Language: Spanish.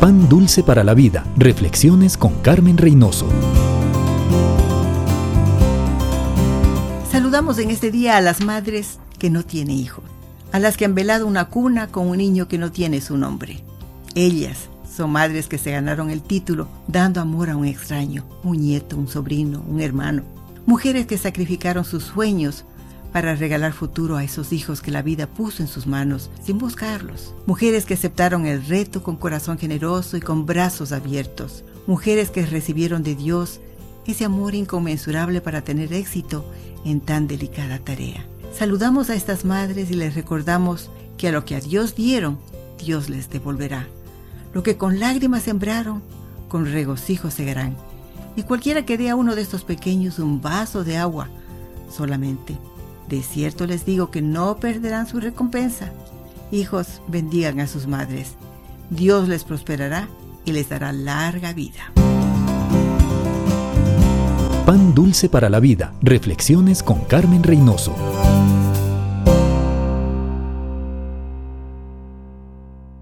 Pan Dulce para la Vida. Reflexiones con Carmen Reynoso. Saludamos en este día a las madres que no tienen hijos, a las que han velado una cuna con un niño que no tiene su nombre. Ellas son madres que se ganaron el título dando amor a un extraño, un nieto, un sobrino, un hermano. Mujeres que sacrificaron sus sueños para regalar futuro a esos hijos que la vida puso en sus manos sin buscarlos. Mujeres que aceptaron el reto con corazón generoso y con brazos abiertos. Mujeres que recibieron de Dios ese amor inconmensurable para tener éxito en tan delicada tarea. Saludamos a estas madres y les recordamos que a lo que a Dios dieron, Dios les devolverá. Lo que con lágrimas sembraron, con regocijo segarán. Y cualquiera que dé a uno de estos pequeños un vaso de agua, solamente de cierto les digo que no perderán su recompensa. Hijos, bendigan a sus madres. Dios les prosperará y les dará larga vida. Pan dulce para la vida. Reflexiones con Carmen Reynoso.